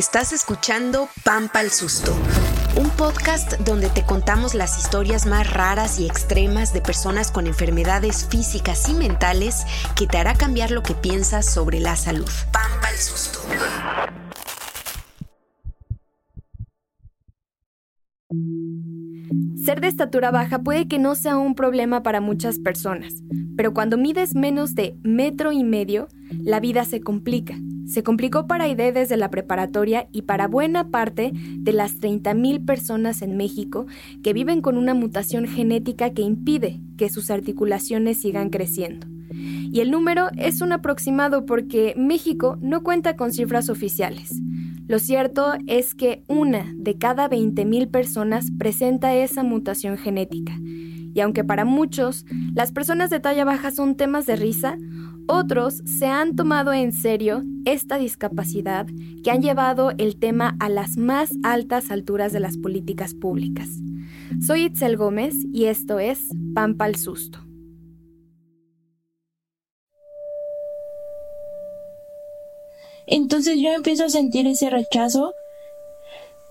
Estás escuchando Pampa el Susto, un podcast donde te contamos las historias más raras y extremas de personas con enfermedades físicas y mentales que te hará cambiar lo que piensas sobre la salud. Pampa el Susto. Ser de estatura baja puede que no sea un problema para muchas personas, pero cuando mides menos de metro y medio, la vida se complica. Se complicó para Aide desde la preparatoria y para buena parte de las 30.000 personas en México que viven con una mutación genética que impide que sus articulaciones sigan creciendo. Y el número es un aproximado porque México no cuenta con cifras oficiales. Lo cierto es que una de cada 20.000 personas presenta esa mutación genética. Y aunque para muchos las personas de talla baja son temas de risa, otros se han tomado en serio esta discapacidad que han llevado el tema a las más altas alturas de las políticas públicas. Soy Itzel Gómez y esto es Pampa al Susto. Entonces yo empiezo a sentir ese rechazo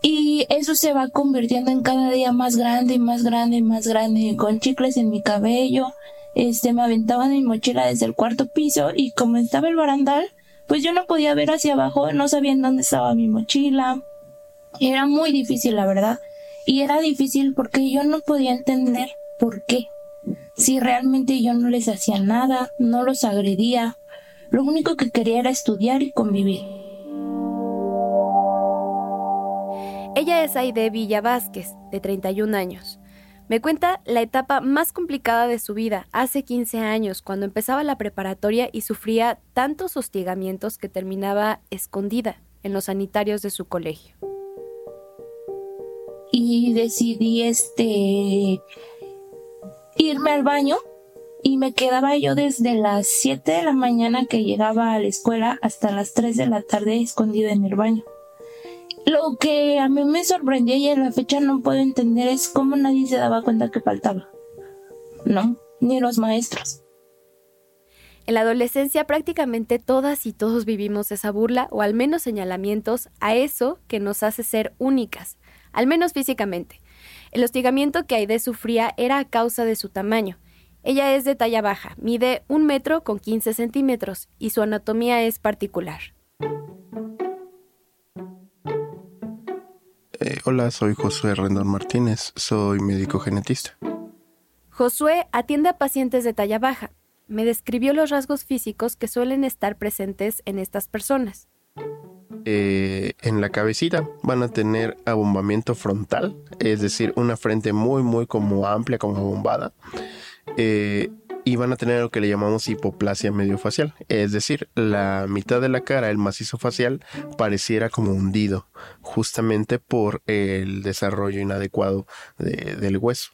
y eso se va convirtiendo en cada día más grande y más grande y más grande, con chicles en mi cabello. Este, me aventaban mi mochila desde el cuarto piso y como estaba el barandal, pues yo no podía ver hacia abajo, no sabía en dónde estaba mi mochila. Era muy difícil, la verdad. Y era difícil porque yo no podía entender por qué. Si realmente yo no les hacía nada, no los agredía, lo único que quería era estudiar y convivir. Ella es Aide Villa Vázquez, de 31 años. Me cuenta la etapa más complicada de su vida, hace 15 años, cuando empezaba la preparatoria y sufría tantos hostigamientos que terminaba escondida en los sanitarios de su colegio. Y decidí este irme al baño y me quedaba yo desde las 7 de la mañana que llegaba a la escuela hasta las 3 de la tarde escondida en el baño. Lo que a mí me sorprendió y a la fecha no puedo entender es cómo nadie se daba cuenta que faltaba. No, ni los maestros. En la adolescencia prácticamente todas y todos vivimos esa burla o al menos señalamientos a eso que nos hace ser únicas, al menos físicamente. El hostigamiento que Aide sufría era a causa de su tamaño, ella es de talla baja, mide un metro con 15 centímetros y su anatomía es particular. Eh, hola, soy Josué Rendón Martínez, soy médico genetista. Josué atiende a pacientes de talla baja. Me describió los rasgos físicos que suelen estar presentes en estas personas. Eh, en la cabecita van a tener abombamiento frontal, es decir, una frente muy, muy como amplia, como abombada eh, y van a tener lo que le llamamos hipoplasia mediofacial, es decir, la mitad de la cara, el macizo facial, pareciera como hundido, justamente por el desarrollo inadecuado del hueso.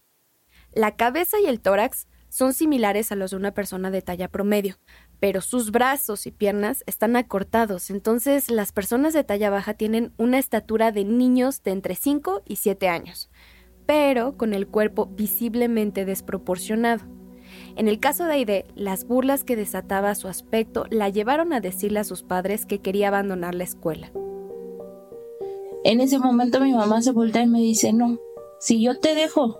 La cabeza y el tórax son similares a los de una persona de talla promedio, pero sus brazos y piernas están acortados, entonces las personas de talla baja tienen una estatura de niños de entre 5 y 7 años pero con el cuerpo visiblemente desproporcionado. En el caso de Aide, las burlas que desataba su aspecto la llevaron a decirle a sus padres que quería abandonar la escuela. En ese momento mi mamá se voltea y me dice, no, si yo te dejo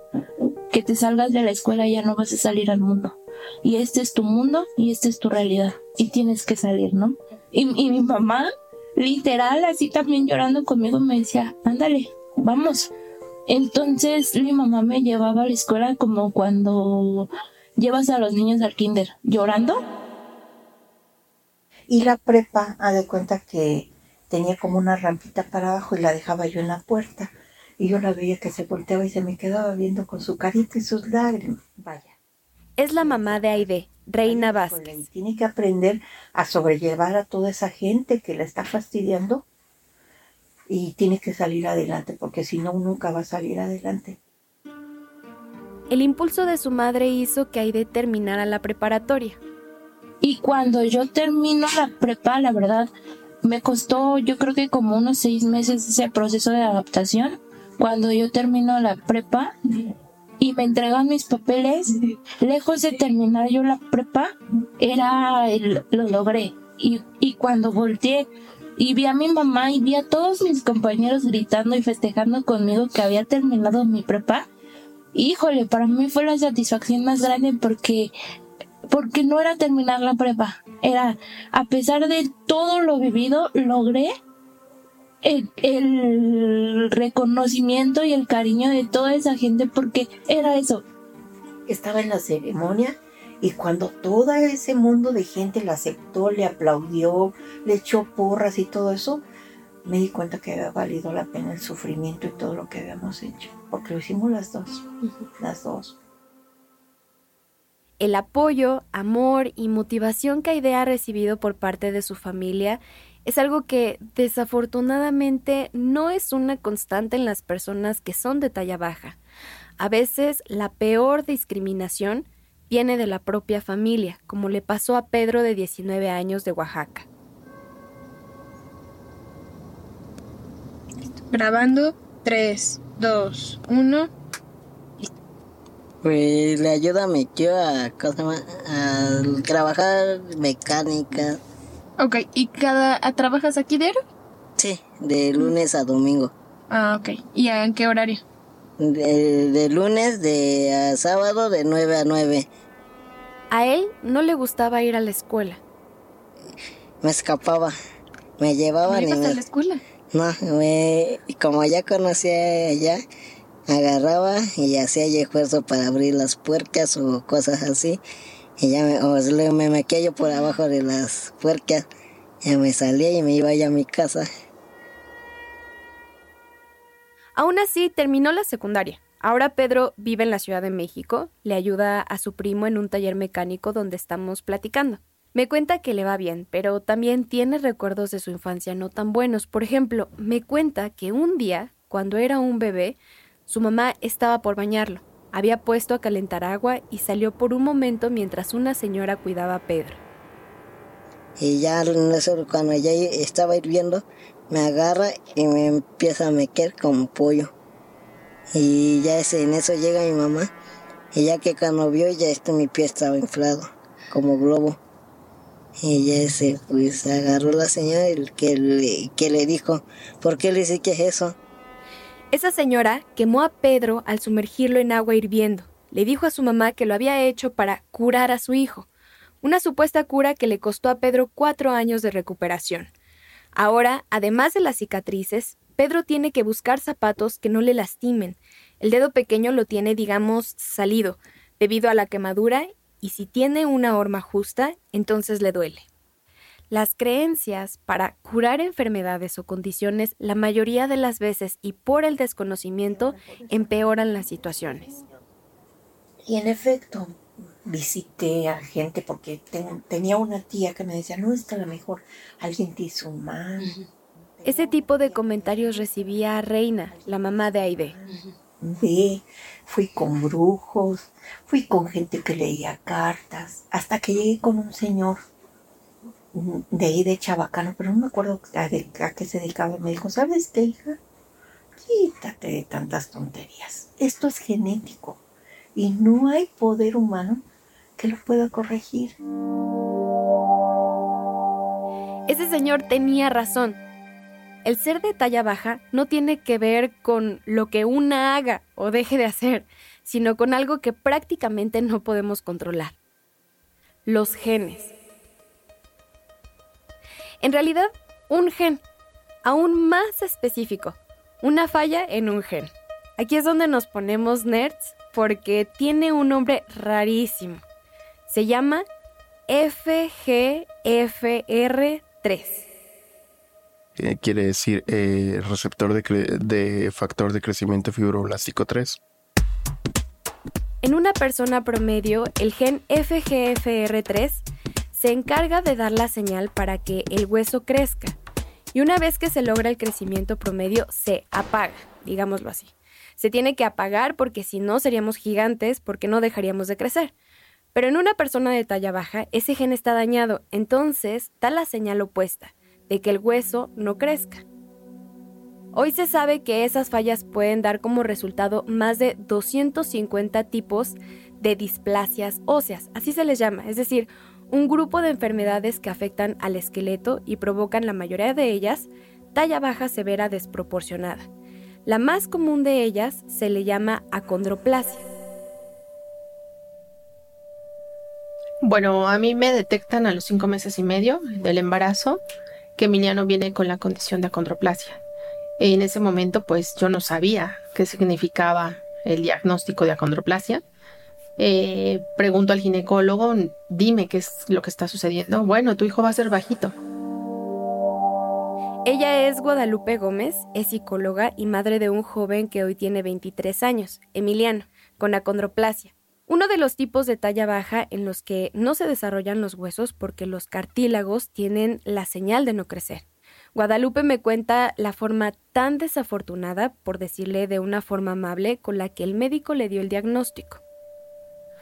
que te salgas de la escuela ya no vas a salir al mundo. Y este es tu mundo y esta es tu realidad. Y tienes que salir, ¿no? Y, y mi mamá, literal, así también llorando conmigo, me decía, ándale, vamos, entonces mi mamá me llevaba a la escuela como cuando llevas a los niños al kinder, llorando. Y la prepa, a de cuenta que tenía como una rampita para abajo y la dejaba yo en la puerta. Y yo la veía que se volteaba y se me quedaba viendo con su carita y sus lágrimas. Vaya. Es la mamá de Aide, Reina pues, Vázquez. tiene que aprender a sobrellevar a toda esa gente que la está fastidiando y tiene que salir adelante porque si no nunca va a salir adelante. El impulso de su madre hizo que Aide terminara la preparatoria. Y cuando yo termino la prepa, la verdad, me costó yo creo que como unos seis meses ese proceso de adaptación. Cuando yo termino la prepa y me entregan mis papeles, lejos de terminar yo la prepa, era lo logré. Y, y cuando volteé y vi a mi mamá y vi a todos mis compañeros gritando y festejando conmigo que había terminado mi prepa. Híjole, para mí fue la satisfacción más grande porque porque no era terminar la prepa, era a pesar de todo lo vivido, logré el, el, reconocimiento y el cariño de toda esa gente porque era eso. Estaba en la ceremonia y cuando todo ese mundo de gente la aceptó, le aplaudió, le echó porras y todo eso, me di cuenta que había valido la pena el sufrimiento y todo lo que habíamos hecho, porque lo hicimos las dos, las dos. El apoyo, amor y motivación que Aide ha recibido por parte de su familia es algo que desafortunadamente no es una constante en las personas que son de talla baja. A veces la peor discriminación viene de la propia familia, como le pasó a Pedro de 19 años de Oaxaca. Grabando 3, 2, 1. Pues le ayuda a mi tío a, a trabajar mecánica. Ok, ¿y cada trabajas aquí diario? Sí, de lunes a domingo. Ah, ok. ¿Y en qué horario? De, lunes de a sábado de 9 a 9. A él no le gustaba ir a la escuela. Me escapaba. Me llevaban ¿No ibas a la escuela? No, me, como ya conocía allá, agarraba y hacía esfuerzo para abrir las puercas o cosas así. Y ya me, o me metía yo por abajo de las puercas. Ya me salía y me iba ya a mi casa. Aún así, terminó la secundaria. Ahora Pedro vive en la Ciudad de México, le ayuda a su primo en un taller mecánico donde estamos platicando. Me cuenta que le va bien, pero también tiene recuerdos de su infancia no tan buenos. Por ejemplo, me cuenta que un día, cuando era un bebé, su mamá estaba por bañarlo. Había puesto a calentar agua y salió por un momento mientras una señora cuidaba a Pedro. Y ya cuando ya estaba hirviendo, me agarra y me empieza a meter como pollo. Y ya ese, en eso llega mi mamá. Y ya que cuando vio, ya este mi pie estaba inflado, como globo. Ya ese, pues agarró la señora y que le, que le dijo, ¿por qué le dice que es eso? Esa señora quemó a Pedro al sumergirlo en agua hirviendo. Le dijo a su mamá que lo había hecho para curar a su hijo. Una supuesta cura que le costó a Pedro cuatro años de recuperación. Ahora, además de las cicatrices, Pedro tiene que buscar zapatos que no le lastimen. El dedo pequeño lo tiene, digamos, salido, debido a la quemadura, y si tiene una horma justa, entonces le duele. Las creencias para curar enfermedades o condiciones la mayoría de las veces y por el desconocimiento empeoran las situaciones. Y en efecto, visité a gente porque tenía una tía que me decía, no está la mejor, alguien te hizo mal. Ese tipo de comentarios recibía a Reina, la mamá de Aide. Ve, fui con brujos, fui con gente que leía cartas, hasta que llegué con un señor de ahí de Chabacano, pero no me acuerdo a, a qué se dedicaba. Me dijo, ¿sabes qué, hija? Quítate de tantas tonterías. Esto es genético y no hay poder humano que lo pueda corregir. Ese señor tenía razón. El ser de talla baja no tiene que ver con lo que una haga o deje de hacer, sino con algo que prácticamente no podemos controlar. Los genes. En realidad, un gen, aún más específico, una falla en un gen. Aquí es donde nos ponemos nerds porque tiene un nombre rarísimo. Se llama FGFR3. Quiere decir eh, receptor de, factor de crecimiento fibroblástico 3. En una persona promedio, el gen FGFR3 se encarga de dar la señal para que el hueso crezca. Y una vez que se logra el crecimiento promedio, se apaga, digámoslo así. Se tiene que apagar porque si no seríamos gigantes porque no dejaríamos de crecer. Pero en una persona de talla baja, ese gen está dañado, entonces da la señal opuesta, de que el hueso no crezca. Hoy se sabe que esas fallas pueden dar como resultado más de 250 tipos de displasias óseas, así se les llama, es decir, un grupo de enfermedades que afectan al esqueleto y provocan la mayoría de ellas talla baja severa desproporcionada. La más común de ellas se le llama acondroplasia. Bueno, a mí me detectan a los cinco meses y medio del embarazo que Emiliano viene con la condición de acondroplasia. En ese momento, pues yo no sabía qué significaba el diagnóstico de acondroplasia. Eh, pregunto al ginecólogo, dime qué es lo que está sucediendo. Bueno, tu hijo va a ser bajito. Ella es Guadalupe Gómez, es psicóloga y madre de un joven que hoy tiene 23 años, Emiliano, con acondroplasia. Uno de los tipos de talla baja en los que no se desarrollan los huesos porque los cartílagos tienen la señal de no crecer. Guadalupe me cuenta la forma tan desafortunada, por decirle de una forma amable, con la que el médico le dio el diagnóstico.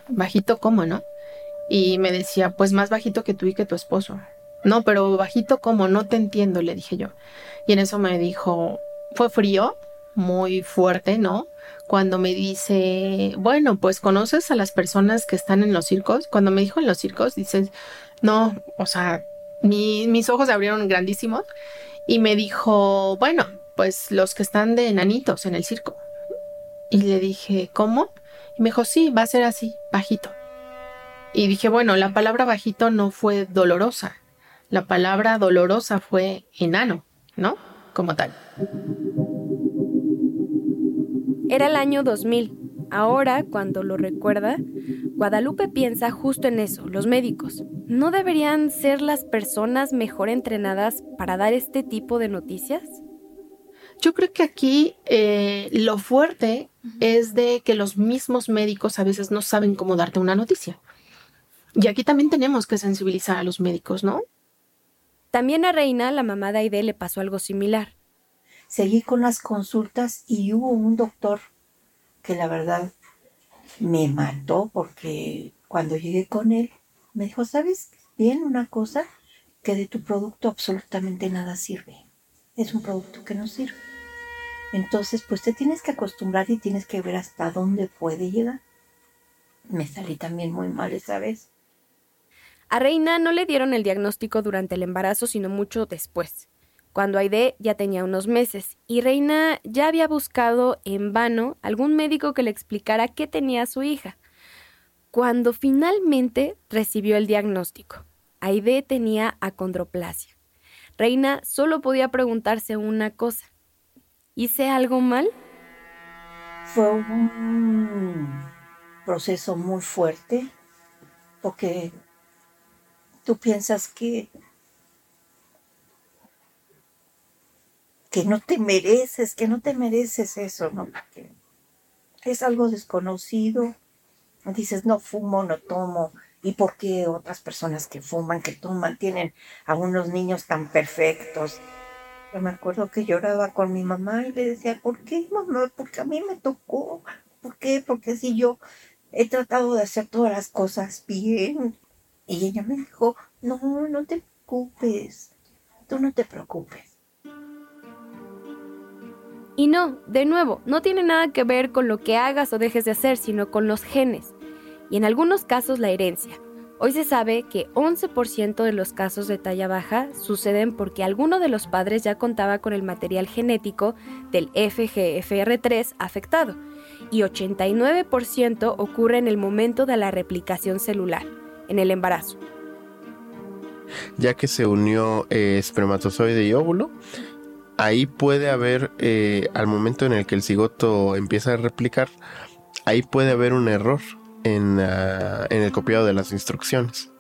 Bajito, ¿cómo no? Y me decía, pues más bajito que tú y que tu esposo. No, pero bajito como, no te entiendo, le dije yo. Y en eso me dijo, fue frío, muy fuerte, ¿no? Cuando me dice, bueno, pues conoces a las personas que están en los circos. Cuando me dijo en los circos, dices, no, o sea, mis ojos se abrieron grandísimos y me dijo, bueno, pues los que están de enanitos en el circo. Y le dije, ¿cómo? Y me dijo, sí, va a ser así, bajito. Y dije, bueno, la palabra bajito no fue dolorosa, la palabra dolorosa fue enano, ¿no? Como tal. Era el año 2000. Ahora, cuando lo recuerda, Guadalupe piensa justo en eso, los médicos. ¿No deberían ser las personas mejor entrenadas para dar este tipo de noticias? Yo creo que aquí eh, lo fuerte es de que los mismos médicos a veces no saben cómo darte una noticia. Y aquí también tenemos que sensibilizar a los médicos, ¿no? También a Reina, la mamá de Aide, le pasó algo similar. Seguí con las consultas y hubo un doctor que la verdad me mató porque cuando llegué con él me dijo, ¿sabes bien una cosa? Que de tu producto absolutamente nada sirve. Es un producto que no sirve. Entonces, pues te tienes que acostumbrar y tienes que ver hasta dónde puede llegar. Me salí también muy mal esa vez. A Reina no le dieron el diagnóstico durante el embarazo, sino mucho después, cuando Aide ya tenía unos meses, y Reina ya había buscado en vano algún médico que le explicara qué tenía su hija. Cuando finalmente recibió el diagnóstico, Aide tenía acondroplasia. Reina solo podía preguntarse una cosa. ¿Hice algo mal? Fue un proceso muy fuerte porque tú piensas que que no te mereces, que no te mereces eso, ¿no? Porque es algo desconocido. Dices, no fumo, no tomo. ¿Y por qué otras personas que fuman, que toman, tienen a unos niños tan perfectos? Yo me acuerdo que lloraba con mi mamá y le decía, ¿por qué, mamá? Porque a mí me tocó. ¿Por qué? Porque si yo he tratado de hacer todas las cosas bien, y ella me dijo, no, no te preocupes, tú no te preocupes. Y no, de nuevo, no tiene nada que ver con lo que hagas o dejes de hacer, sino con los genes, y en algunos casos la herencia. Hoy se sabe que 11% de los casos de talla baja suceden porque alguno de los padres ya contaba con el material genético del FGFR3 afectado, y 89% ocurre en el momento de la replicación celular en el embarazo. Ya que se unió eh, espermatozoide y óvulo, ahí puede haber, eh, al momento en el que el cigoto empieza a replicar, ahí puede haber un error en, en el copiado de las instrucciones.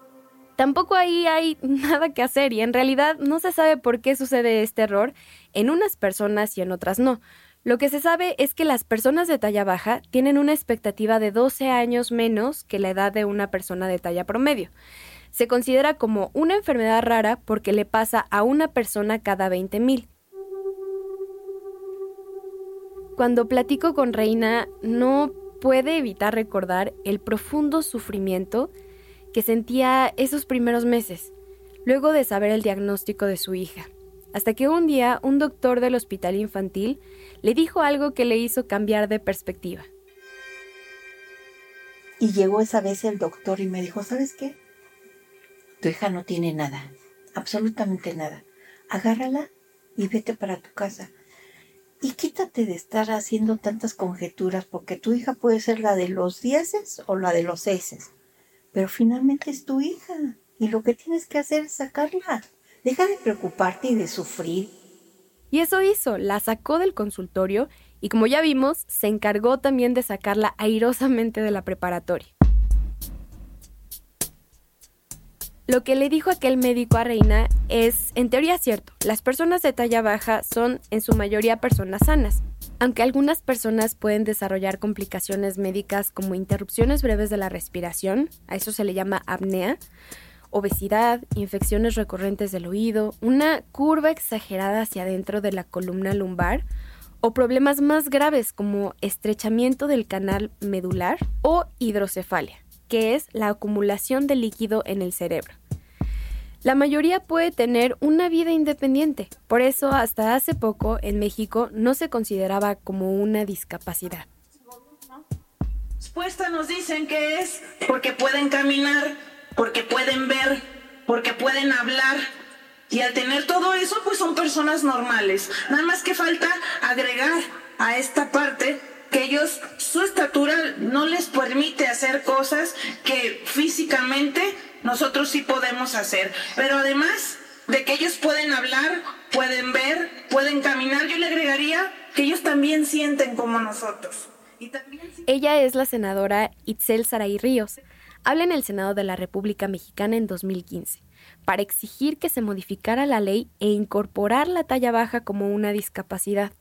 Tampoco ahí hay nada que hacer y en realidad no se sabe por qué sucede este error en unas personas y en otras no. Lo que se sabe es que las personas de talla baja tienen una expectativa de 12 años menos que la edad de una persona de talla promedio. Se considera como una enfermedad rara porque le pasa a una persona cada 20.000. Cuando platico con Reina, no puede evitar recordar el profundo sufrimiento que sentía esos primeros meses, luego de saber el diagnóstico de su hija hasta que un día un doctor del hospital infantil le dijo algo que le hizo cambiar de perspectiva. Y llegó esa vez el doctor y me dijo, ¿sabes qué? Tu hija no tiene nada, absolutamente nada. Agárrala y vete para tu casa. Y quítate de estar haciendo tantas conjeturas, porque tu hija puede ser la de los dieces o la de los seis. Pero finalmente es tu hija. Y lo que tienes que hacer es sacarla. Deja de preocuparte y de sufrir. Y eso hizo, la sacó del consultorio y como ya vimos, se encargó también de sacarla airosamente de la preparatoria. Lo que le dijo aquel médico a Reina es, en teoría, cierto. Las personas de talla baja son, en su mayoría, personas sanas. Aunque algunas personas pueden desarrollar complicaciones médicas como interrupciones breves de la respiración, a eso se le llama apnea, obesidad, infecciones recurrentes del oído, una curva exagerada hacia adentro de la columna lumbar o problemas más graves como estrechamiento del canal medular o hidrocefalia que es la acumulación de líquido en el cerebro. La mayoría puede tener una vida independiente, por eso hasta hace poco en México no se consideraba como una discapacidad. Respuesta nos dicen que es porque pueden caminar, porque pueden ver, porque pueden hablar. Y al tener todo eso, pues son personas normales. Nada más que falta agregar a esta parte que ellos, su estatura no les permite hacer cosas que físicamente nosotros sí podemos hacer. Pero además de que ellos pueden hablar, pueden ver, pueden caminar, yo le agregaría que ellos también sienten como nosotros. Ella es la senadora Itzel Saray Ríos. Habla en el Senado de la República Mexicana en 2015 para exigir que se modificara la ley e incorporar la talla baja como una discapacidad.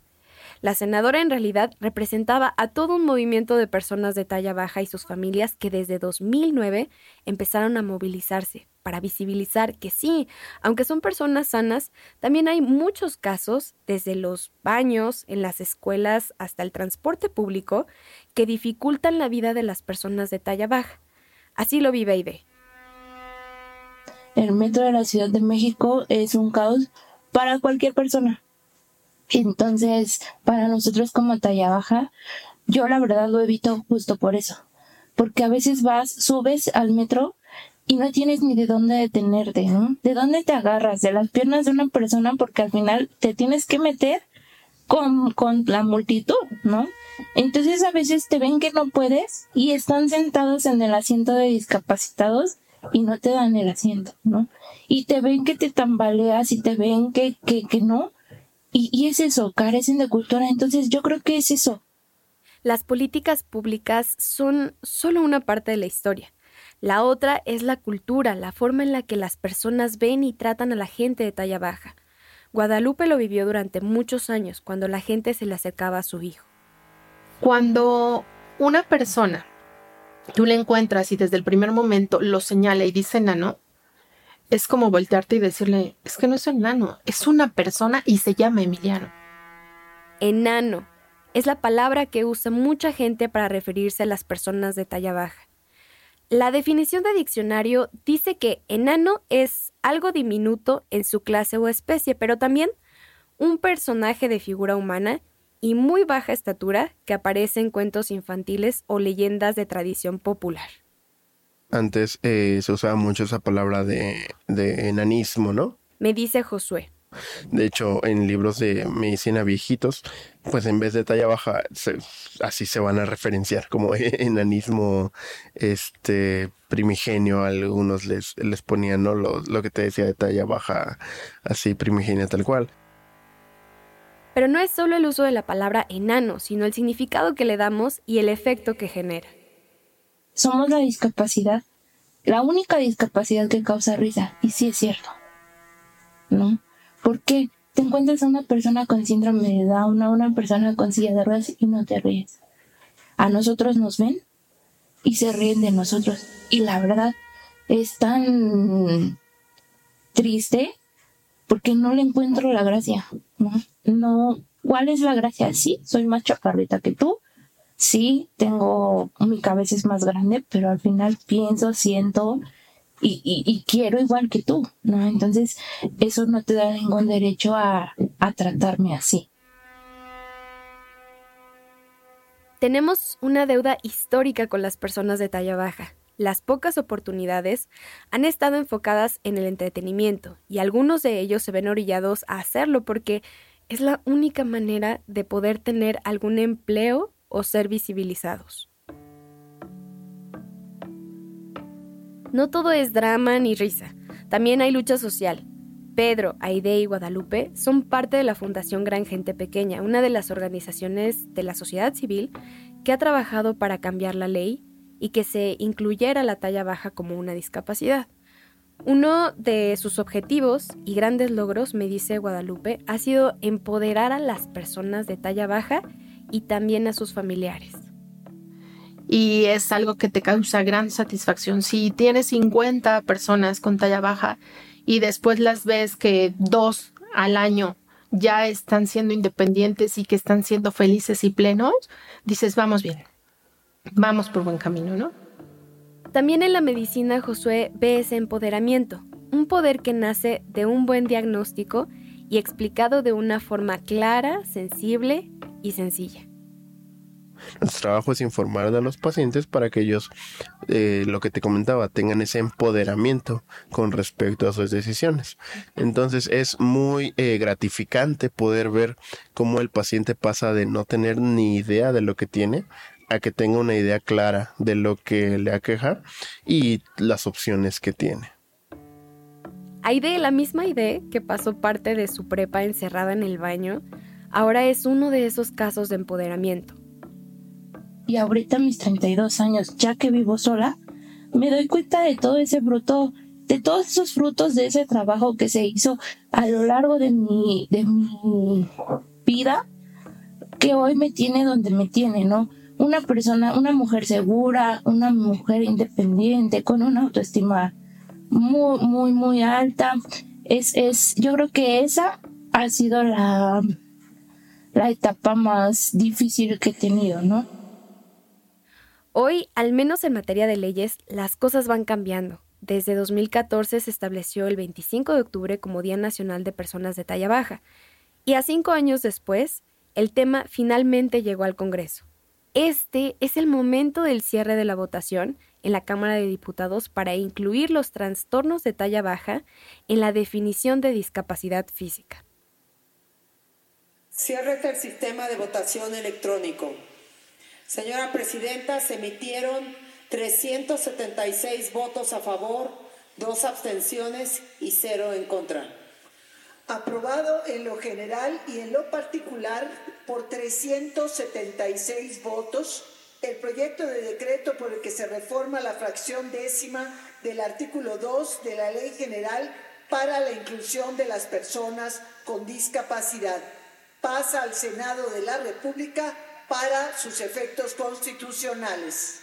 La senadora en realidad representaba a todo un movimiento de personas de talla baja y sus familias que desde 2009 empezaron a movilizarse para visibilizar que sí, aunque son personas sanas, también hay muchos casos, desde los baños, en las escuelas, hasta el transporte público, que dificultan la vida de las personas de talla baja. Así lo vive Ide. El metro de la Ciudad de México es un caos para cualquier persona. Entonces, para nosotros como talla baja, yo la verdad lo evito justo por eso. Porque a veces vas, subes al metro y no tienes ni de dónde detenerte, ¿no? ¿De dónde te agarras? De las piernas de una persona porque al final te tienes que meter con, con la multitud, ¿no? Entonces a veces te ven que no puedes y están sentados en el asiento de discapacitados y no te dan el asiento, ¿no? Y te ven que te tambaleas y te ven que, que, que no y, es eso, carecen de cultura. Entonces yo creo que es eso. Las políticas públicas son solo una parte de la historia. La otra es la cultura, la forma en la que las personas ven y tratan a la gente de talla baja. Guadalupe lo vivió durante muchos años, cuando la gente se le acercaba a su hijo. Cuando una persona tú le encuentras y desde el primer momento lo señala y dice nano, es como voltearte y decirle, es que no es un enano, es una persona y se llama Emiliano. Enano es la palabra que usa mucha gente para referirse a las personas de talla baja. La definición de diccionario dice que enano es algo diminuto en su clase o especie, pero también un personaje de figura humana y muy baja estatura que aparece en cuentos infantiles o leyendas de tradición popular. Antes eh, se usaba mucho esa palabra de, enanismo, ¿no? Me dice Josué. De hecho, en libros de medicina viejitos, pues en vez de talla baja, así se van a referenciar como enanismo este primigenio. Algunos les, les ponían ¿no? lo, lo que te decía de talla baja, así primigenia tal cual. Pero no es solo el uso de la palabra enano, sino el significado que le damos y el efecto que genera somos la discapacidad, la única discapacidad que causa risa. Y sí es cierto. ¿No? ¿Por qué? Te encuentras a una persona con síndrome de Down, a una persona con silla de ruedas y no te ríes. A nosotros nos ven y se ríen de nosotros. Y la verdad es tan triste porque no le encuentro la gracia. No, no. ¿Cuál es la gracia? Sí, soy más chaparrita que tú, sí, tengo, mi cabeza es más grande, pero al final pienso, siento y, y, quiero igual que tú, ¿no? Entonces, eso no te da ningún derecho a, a tratarme así. Tenemos una deuda histórica con las personas de talla baja. las pocas oportunidades han estado enfocadas en el entretenimiento y algunos de ellos se ven orillados a hacerlo porque es la única manera de poder tener algún empleo o ser visibilizados. No todo es drama ni risa, también hay lucha social. Pedro, Aide y Guadalupe son parte de la Fundación Gran Gente Pequeña, una de las organizaciones de la sociedad civil que ha trabajado para cambiar la ley y que se incluyera la talla baja como una discapacidad. Uno de sus objetivos y grandes logros, me dice Guadalupe, ha sido empoderar a las personas de talla baja y también a sus familiares. Y es algo que te causa gran satisfacción. Si tienes 50 personas con talla baja y después las ves que dos al año ya están siendo independientes y que están siendo felices y plenos, dices, vamos bien, vamos por buen camino, ¿no? También en la medicina Josué ve ese empoderamiento, un poder que nace de un buen diagnóstico y explicado de una forma clara, sensible y sencilla. Nuestro trabajo es informar a los pacientes para que ellos, eh, lo que te comentaba, tengan ese empoderamiento con respecto a sus decisiones. Entonces es muy eh, gratificante poder ver cómo el paciente pasa de no tener ni idea de lo que tiene a que tenga una idea clara de lo que le aqueja y las opciones que tiene. Aide, la misma idea que pasó parte de su prepa encerrada en el baño, ahora es uno de esos casos de empoderamiento y ahorita mis 32 años, ya que vivo sola, me doy cuenta de todo ese fruto, de todos esos frutos de ese trabajo que se hizo a lo largo de mi, de mi vida, que hoy me tiene donde me tiene, ¿no? Una persona, una mujer segura, una mujer independiente, con una autoestima muy, muy, muy alta. Es, es, yo creo que esa ha sido la, la etapa más difícil que he tenido, ¿no? Hoy, al menos en materia de leyes, las cosas van cambiando. Desde 2014 se estableció el 25 de octubre como Día Nacional de Personas de Talla Baja, y a cinco años después, el tema finalmente llegó al Congreso. Este es el momento del cierre de la votación en la Cámara de Diputados para incluir los trastornos de talla baja en la definición de discapacidad física. Cierre el sistema de votación electrónico. Señora Presidenta, se emitieron 376 votos a favor, dos abstenciones y cero en contra. Aprobado en lo general y en lo particular por 376 votos el proyecto de decreto por el que se reforma la fracción décima del artículo 2 de la Ley General para la inclusión de las personas con discapacidad. Pasa al Senado de la República para sus efectos constitucionales.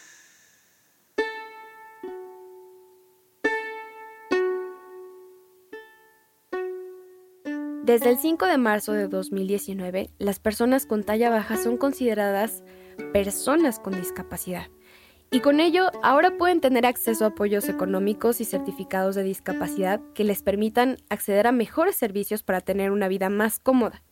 Desde el 5 de marzo de 2019, las personas con talla baja son consideradas personas con discapacidad. Y con ello, ahora pueden tener acceso a apoyos económicos y certificados de discapacidad que les permitan acceder a mejores servicios para tener una vida más cómoda.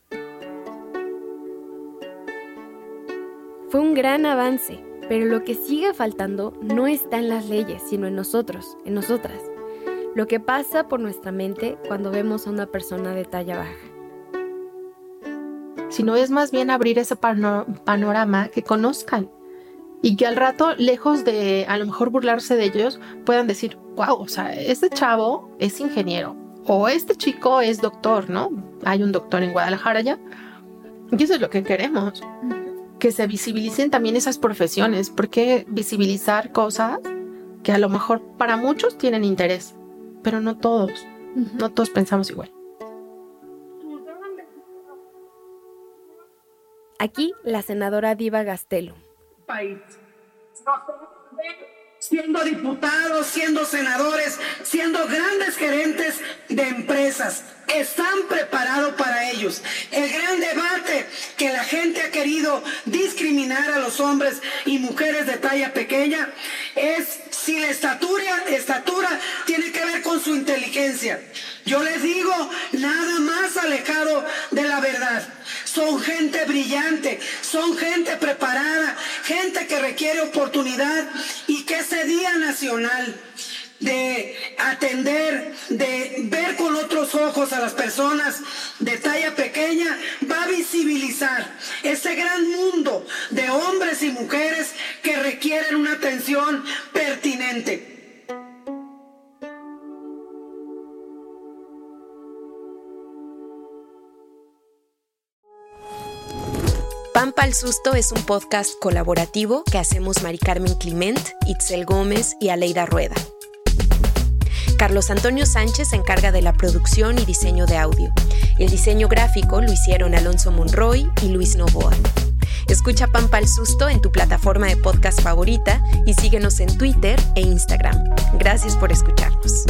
Fue un gran avance, pero lo que sigue faltando no está en las leyes, sino en nosotros, en nosotras. Lo que pasa por nuestra mente cuando vemos a una persona de talla baja. Sino es más bien abrir ese panorama que conozcan y que al rato, lejos de a lo mejor burlarse de ellos, puedan decir, wow, o sea, este chavo es ingeniero o este chico es doctor, ¿no? Hay un doctor en Guadalajara ya. Y eso es lo que queremos que se visibilicen también esas profesiones, porque visibilizar cosas que a lo mejor para muchos tienen interés, pero no todos, no todos pensamos igual. Aquí la senadora Diva Gastelo. Siendo diputados, siendo senadores, siendo grandes gerentes de empresas están preparados para ellos. El gran debate que la gente ha querido discriminar a los hombres y mujeres de talla pequeña es si la estatura, estatura tiene que ver con su inteligencia. Yo les digo, nada más alejado de la verdad. son gente brillante, son gente preparada, gente que requiere oportunidad y que ese Día Nacional de atender, de ver con ojos a las personas de talla pequeña, va a visibilizar ese gran mundo de hombres y mujeres que requieren una atención pertinente. Pampa al Susto es un podcast colaborativo que hacemos Mari Carmen Clement, Itzel Gómez y Aleida Rueda. Carlos Antonio Sánchez se encarga de la producción y diseño de audio. El diseño gráfico lo hicieron Alonso Monroy y Luis Novoa. Escucha Pampa al Susto en tu plataforma de podcast favorita y síguenos en Twitter e Instagram. Gracias por escucharnos.